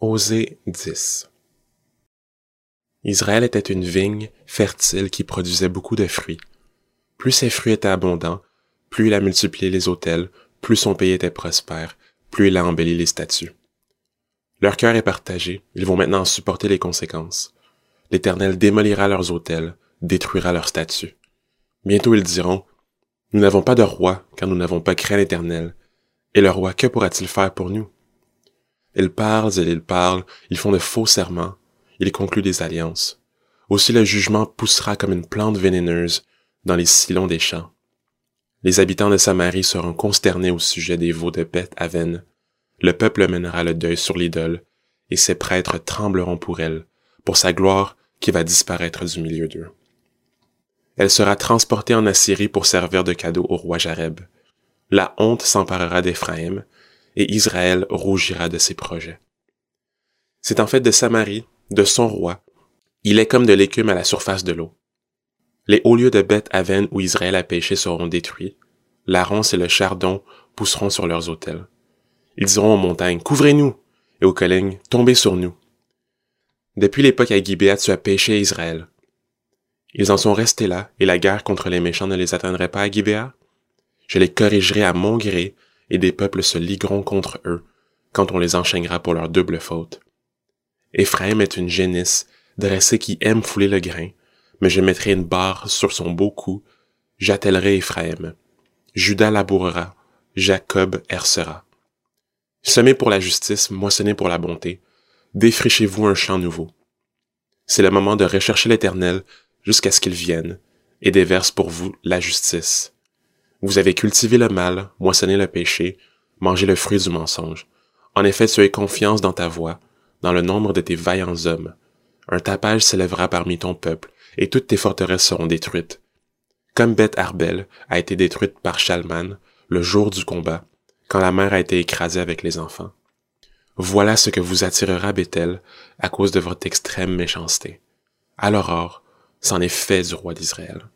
Osée 10 Israël était une vigne fertile qui produisait beaucoup de fruits. Plus ses fruits étaient abondants, plus il a multiplié les autels, plus son pays était prospère, plus il a embelli les statues. Leur cœur est partagé, ils vont maintenant en supporter les conséquences. L'Éternel démolira leurs autels, détruira leurs statues. Bientôt ils diront, Nous n'avons pas de roi, car nous n'avons pas craint l'Éternel. Et le roi, que pourra-t-il faire pour nous? Ils parlent et ils parlent, ils font de faux serments, ils concluent des alliances. Aussi le jugement poussera comme une plante vénéneuse dans les sillons des champs. Les habitants de Samarie seront consternés au sujet des veaux de Beth Aven. Le peuple mènera le deuil sur l'idole, et ses prêtres trembleront pour elle, pour sa gloire qui va disparaître du milieu d'eux. Elle sera transportée en Assyrie pour servir de cadeau au roi Jareb. La honte s'emparera d'Éphraïm, et Israël rougira de ses projets. C'est en fait de Samarie, de son roi. Il est comme de l'écume à la surface de l'eau. Les hauts lieux de Beth Aven où Israël a péché seront détruits. La ronce et le chardon pousseront sur leurs autels. Ils diront aux montagnes, couvrez-nous, et aux collines, tombez sur nous. Depuis l'époque à Gibéa, tu as péché Israël. Ils en sont restés là, et la guerre contre les méchants ne les atteindrait pas à Gibéa? Je les corrigerai à mon gré, et des peuples se ligueront contre eux, quand on les enchaînera pour leur double faute. Éphraïm est une génisse, dressée qui aime fouler le grain, mais je mettrai une barre sur son beau cou, j'attellerai Éphraïm. Judas labourera, Jacob hercera. Semez pour la justice, moissonnez pour la bonté, défrichez-vous un champ nouveau. C'est le moment de rechercher l'Éternel jusqu'à ce qu'il vienne, et déverse pour vous la justice. Vous avez cultivé le mal, moissonné le péché, mangé le fruit du mensonge. En effet, tu as confiance dans ta voix, dans le nombre de tes vaillants hommes. Un tapage s'élèvera parmi ton peuple, et toutes tes forteresses seront détruites. Comme Beth Arbel a été détruite par Chalman le jour du combat, quand la mère a été écrasée avec les enfants. Voilà ce que vous attirera Bethel à cause de votre extrême méchanceté. À l'aurore, c'en est fait du roi d'Israël.